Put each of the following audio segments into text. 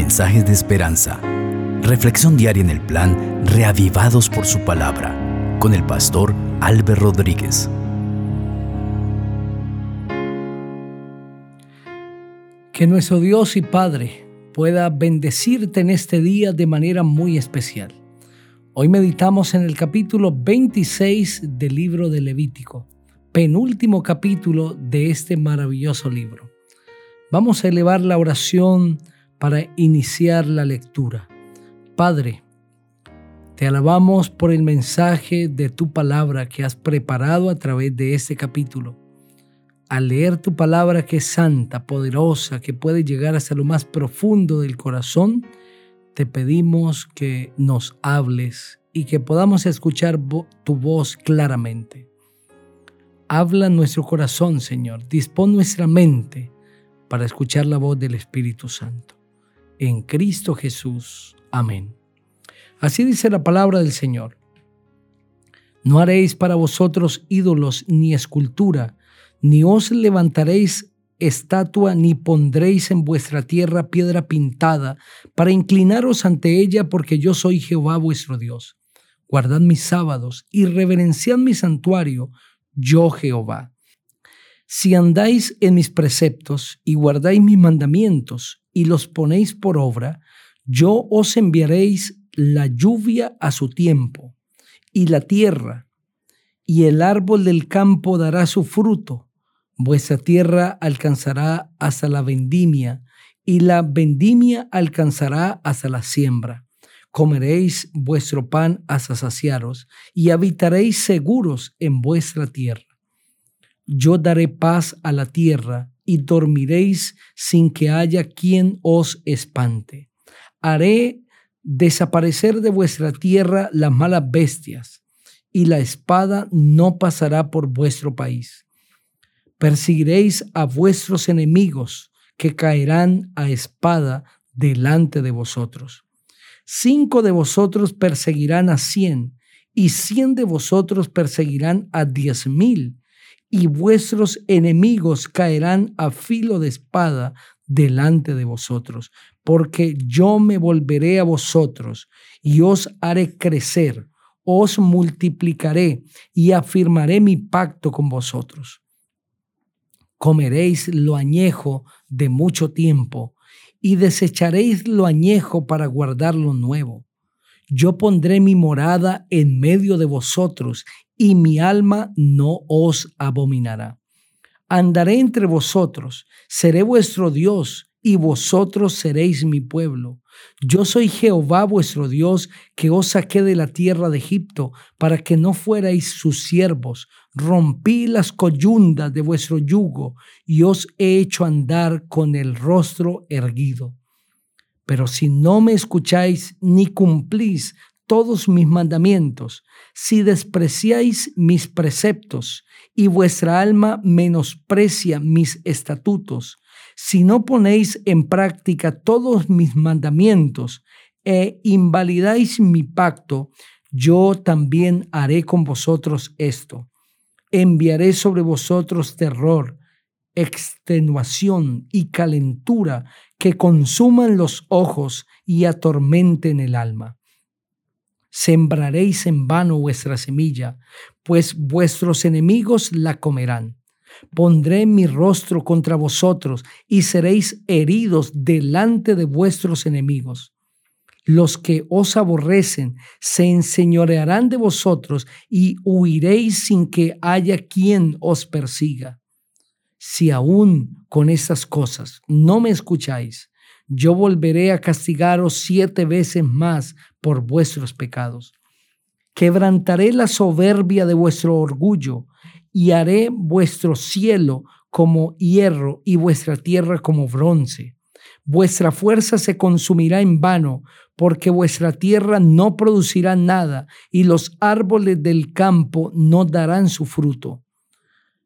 mensajes de esperanza. Reflexión diaria en el plan Reavivados por su palabra con el pastor Álvaro Rodríguez. Que nuestro Dios y Padre pueda bendecirte en este día de manera muy especial. Hoy meditamos en el capítulo 26 del libro de Levítico, penúltimo capítulo de este maravilloso libro. Vamos a elevar la oración para iniciar la lectura. Padre, te alabamos por el mensaje de tu palabra que has preparado a través de este capítulo. Al leer tu palabra que es santa, poderosa, que puede llegar hasta lo más profundo del corazón, te pedimos que nos hables y que podamos escuchar tu voz claramente. Habla nuestro corazón, Señor. Dispón nuestra mente para escuchar la voz del Espíritu Santo. En Cristo Jesús. Amén. Así dice la palabra del Señor. No haréis para vosotros ídolos ni escultura, ni os levantaréis estatua, ni pondréis en vuestra tierra piedra pintada, para inclinaros ante ella, porque yo soy Jehová vuestro Dios. Guardad mis sábados y reverenciad mi santuario, yo Jehová. Si andáis en mis preceptos y guardáis mis mandamientos y los ponéis por obra, yo os enviaréis la lluvia a su tiempo y la tierra, y el árbol del campo dará su fruto. Vuestra tierra alcanzará hasta la vendimia, y la vendimia alcanzará hasta la siembra. Comeréis vuestro pan hasta saciaros, y habitaréis seguros en vuestra tierra yo daré paz a la tierra y dormiréis sin que haya quien os espante. Haré desaparecer de vuestra tierra las malas bestias, y la espada no pasará por vuestro país. Perseguiréis a vuestros enemigos, que caerán a espada delante de vosotros. Cinco de vosotros perseguirán a cien, y cien de vosotros perseguirán a diez mil y vuestros enemigos caerán a filo de espada delante de vosotros, porque yo me volveré a vosotros y os haré crecer, os multiplicaré y afirmaré mi pacto con vosotros. Comeréis lo añejo de mucho tiempo y desecharéis lo añejo para guardar lo nuevo. Yo pondré mi morada en medio de vosotros y mi alma no os abominará. Andaré entre vosotros, seré vuestro Dios, y vosotros seréis mi pueblo. Yo soy Jehová vuestro Dios, que os saqué de la tierra de Egipto, para que no fuerais sus siervos. Rompí las coyundas de vuestro yugo, y os he hecho andar con el rostro erguido. Pero si no me escucháis ni cumplís todos mis mandamientos, si despreciáis mis preceptos y vuestra alma menosprecia mis estatutos, si no ponéis en práctica todos mis mandamientos e invalidáis mi pacto, yo también haré con vosotros esto. Enviaré sobre vosotros terror, extenuación y calentura que consuman los ojos y atormenten el alma sembraréis en vano vuestra semilla, pues vuestros enemigos la comerán. Pondré mi rostro contra vosotros y seréis heridos delante de vuestros enemigos. Los que os aborrecen se enseñorearán de vosotros y huiréis sin que haya quien os persiga. Si aún con estas cosas no me escucháis, yo volveré a castigaros siete veces más por vuestros pecados. Quebrantaré la soberbia de vuestro orgullo y haré vuestro cielo como hierro y vuestra tierra como bronce. Vuestra fuerza se consumirá en vano, porque vuestra tierra no producirá nada y los árboles del campo no darán su fruto.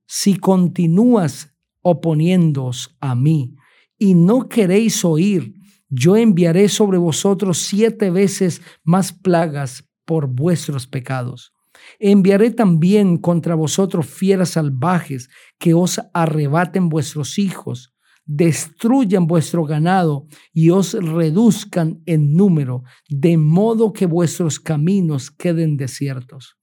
Si continúas oponiéndoos a mí, y no queréis oír, yo enviaré sobre vosotros siete veces más plagas por vuestros pecados. Enviaré también contra vosotros fieras salvajes que os arrebaten vuestros hijos, destruyan vuestro ganado y os reduzcan en número, de modo que vuestros caminos queden desiertos.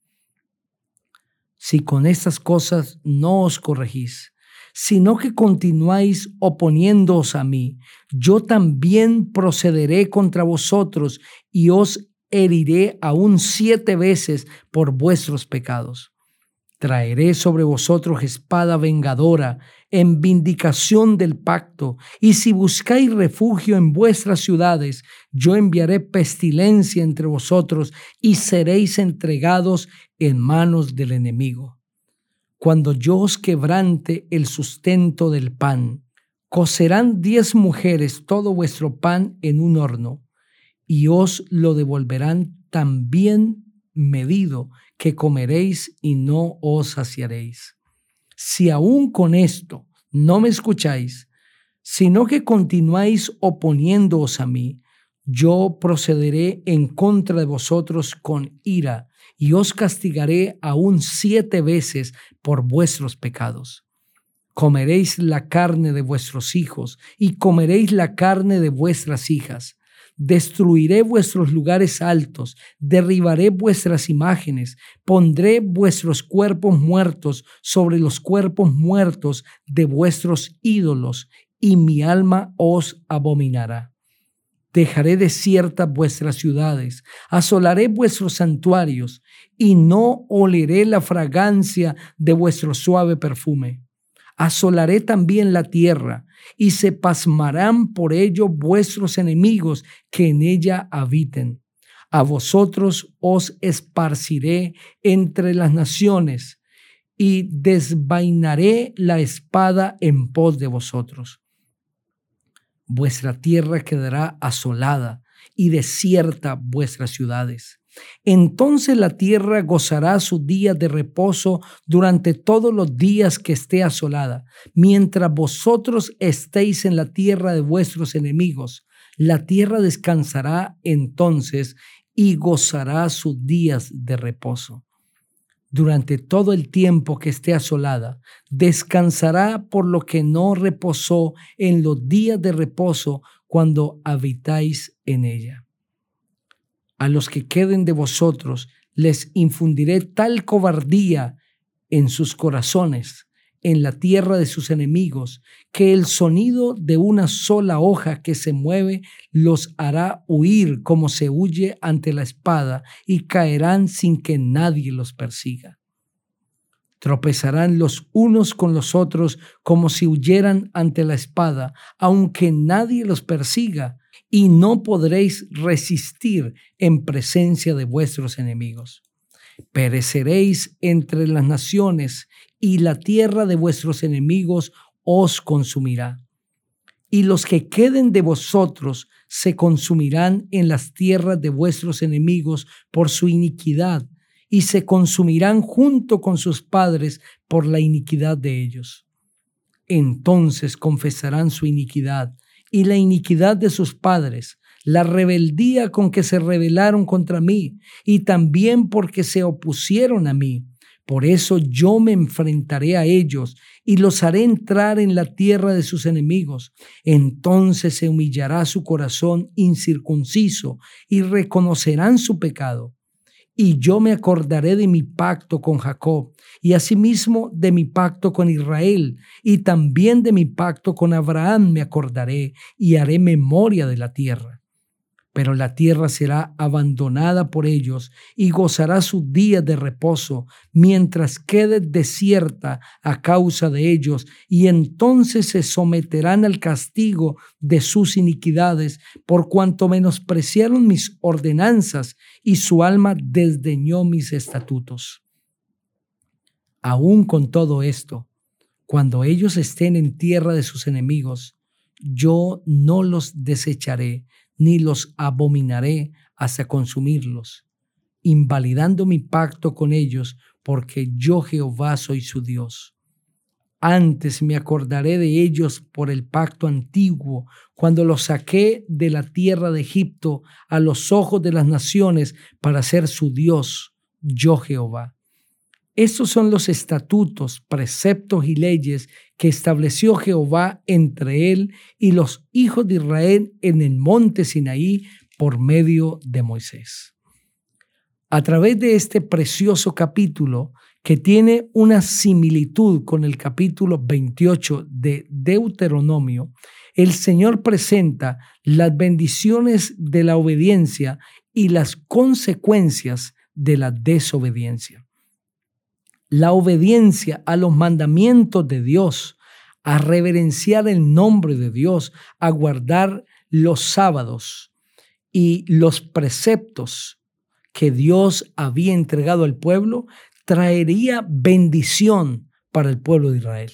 Si con estas cosas no os corregís, sino que continuáis oponiéndoos a mí, yo también procederé contra vosotros y os heriré aún siete veces por vuestros pecados. Traeré sobre vosotros espada vengadora en vindicación del pacto, y si buscáis refugio en vuestras ciudades, yo enviaré pestilencia entre vosotros y seréis entregados en manos del enemigo. Cuando yo os quebrante el sustento del pan, cocerán diez mujeres todo vuestro pan en un horno, y os lo devolverán también medido que comeréis y no os saciaréis. Si aún con esto no me escucháis, sino que continuáis oponiéndoos a mí, yo procederé en contra de vosotros con ira y os castigaré aún siete veces por vuestros pecados. Comeréis la carne de vuestros hijos y comeréis la carne de vuestras hijas Destruiré vuestros lugares altos, derribaré vuestras imágenes, pondré vuestros cuerpos muertos sobre los cuerpos muertos de vuestros ídolos, y mi alma os abominará. Dejaré desiertas vuestras ciudades, asolaré vuestros santuarios, y no oleré la fragancia de vuestro suave perfume asolaré también la tierra, y se pasmarán por ello vuestros enemigos que en ella habiten. A vosotros os esparciré entre las naciones, y desvainaré la espada en pos de vosotros. Vuestra tierra quedará asolada, y desierta vuestras ciudades entonces la tierra gozará su día de reposo durante todos los días que esté asolada, mientras vosotros estéis en la tierra de vuestros enemigos. La tierra descansará entonces y gozará sus días de reposo. Durante todo el tiempo que esté asolada, descansará por lo que no reposó en los días de reposo cuando habitáis en ella. A los que queden de vosotros les infundiré tal cobardía en sus corazones, en la tierra de sus enemigos, que el sonido de una sola hoja que se mueve los hará huir como se huye ante la espada y caerán sin que nadie los persiga. Tropezarán los unos con los otros como si huyeran ante la espada, aunque nadie los persiga, y no podréis resistir en presencia de vuestros enemigos. Pereceréis entre las naciones y la tierra de vuestros enemigos os consumirá. Y los que queden de vosotros se consumirán en las tierras de vuestros enemigos por su iniquidad, y se consumirán junto con sus padres por la iniquidad de ellos. Entonces confesarán su iniquidad y la iniquidad de sus padres, la rebeldía con que se rebelaron contra mí, y también porque se opusieron a mí. Por eso yo me enfrentaré a ellos y los haré entrar en la tierra de sus enemigos. Entonces se humillará su corazón incircunciso y reconocerán su pecado y yo me acordaré de mi pacto con Jacob, y asimismo de mi pacto con Israel, y también de mi pacto con Abraham me acordaré, y haré memoria de la tierra pero la tierra será abandonada por ellos y gozará sus días de reposo, mientras quede desierta a causa de ellos, y entonces se someterán al castigo de sus iniquidades, por cuanto menospreciaron mis ordenanzas y su alma desdeñó mis estatutos. Aún con todo esto, cuando ellos estén en tierra de sus enemigos, yo no los desecharé, ni los abominaré hasta consumirlos, invalidando mi pacto con ellos, porque yo Jehová soy su Dios. Antes me acordaré de ellos por el pacto antiguo, cuando los saqué de la tierra de Egipto a los ojos de las naciones para ser su Dios, yo Jehová. Estos son los estatutos, preceptos y leyes que estableció Jehová entre él y los hijos de Israel en el monte Sinaí por medio de Moisés. A través de este precioso capítulo, que tiene una similitud con el capítulo 28 de Deuteronomio, el Señor presenta las bendiciones de la obediencia y las consecuencias de la desobediencia. La obediencia a los mandamientos de Dios, a reverenciar el nombre de Dios, a guardar los sábados y los preceptos que Dios había entregado al pueblo, traería bendición para el pueblo de Israel.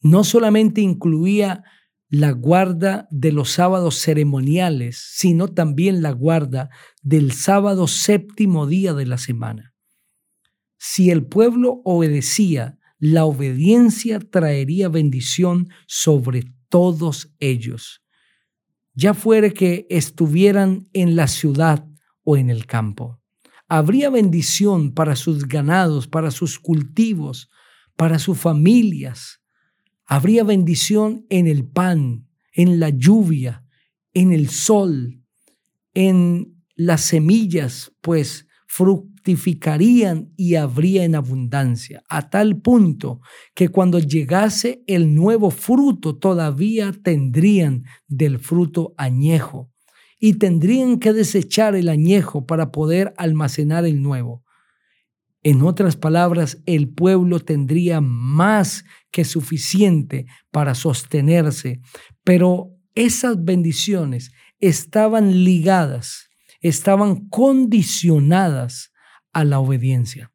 No solamente incluía la guarda de los sábados ceremoniales, sino también la guarda del sábado séptimo día de la semana. Si el pueblo obedecía, la obediencia traería bendición sobre todos ellos, ya fuere que estuvieran en la ciudad o en el campo. Habría bendición para sus ganados, para sus cultivos, para sus familias, Habría bendición en el pan, en la lluvia, en el sol, en las semillas, pues fructificarían y habría en abundancia, a tal punto que cuando llegase el nuevo fruto todavía tendrían del fruto añejo y tendrían que desechar el añejo para poder almacenar el nuevo. En otras palabras, el pueblo tendría más que suficiente para sostenerse, pero esas bendiciones estaban ligadas, estaban condicionadas a la obediencia.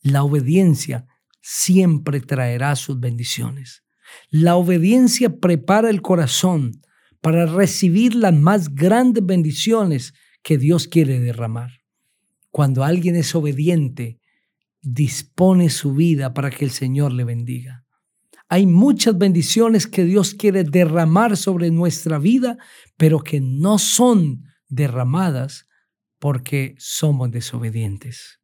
La obediencia siempre traerá sus bendiciones. La obediencia prepara el corazón para recibir las más grandes bendiciones que Dios quiere derramar. Cuando alguien es obediente, dispone su vida para que el Señor le bendiga. Hay muchas bendiciones que Dios quiere derramar sobre nuestra vida, pero que no son derramadas porque somos desobedientes.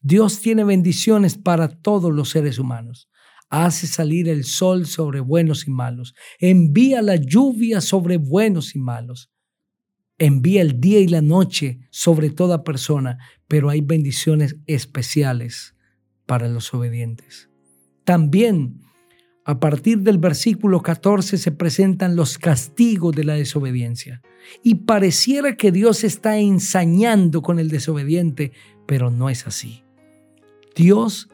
Dios tiene bendiciones para todos los seres humanos. Hace salir el sol sobre buenos y malos. Envía la lluvia sobre buenos y malos envía el día y la noche sobre toda persona, pero hay bendiciones especiales para los obedientes. También a partir del versículo 14 se presentan los castigos de la desobediencia. Y pareciera que Dios está ensañando con el desobediente, pero no es así. Dios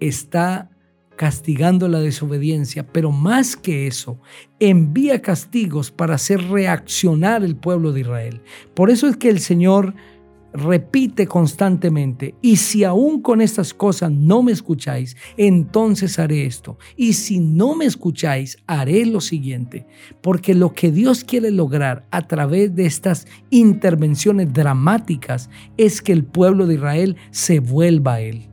está castigando la desobediencia, pero más que eso, envía castigos para hacer reaccionar el pueblo de Israel. Por eso es que el Señor repite constantemente, y si aún con estas cosas no me escucháis, entonces haré esto. Y si no me escucháis, haré lo siguiente. Porque lo que Dios quiere lograr a través de estas intervenciones dramáticas es que el pueblo de Israel se vuelva a Él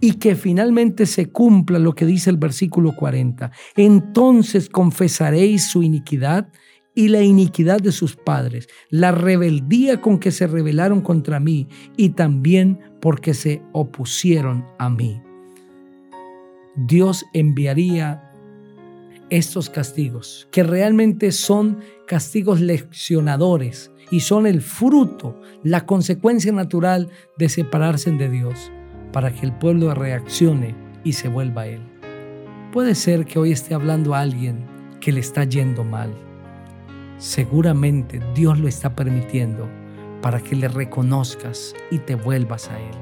y que finalmente se cumpla lo que dice el versículo 40. Entonces confesaréis su iniquidad y la iniquidad de sus padres, la rebeldía con que se rebelaron contra mí y también porque se opusieron a mí. Dios enviaría estos castigos, que realmente son castigos leccionadores y son el fruto, la consecuencia natural de separarse de Dios para que el pueblo reaccione y se vuelva a Él. Puede ser que hoy esté hablando a alguien que le está yendo mal. Seguramente Dios lo está permitiendo para que le reconozcas y te vuelvas a Él.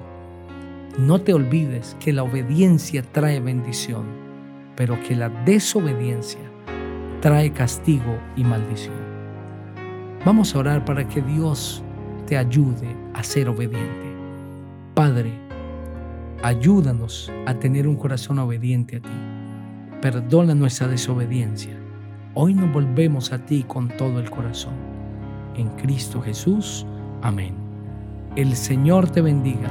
No te olvides que la obediencia trae bendición, pero que la desobediencia trae castigo y maldición. Vamos a orar para que Dios te ayude a ser obediente. Padre, Ayúdanos a tener un corazón obediente a ti. Perdona nuestra desobediencia. Hoy nos volvemos a ti con todo el corazón. En Cristo Jesús. Amén. El Señor te bendiga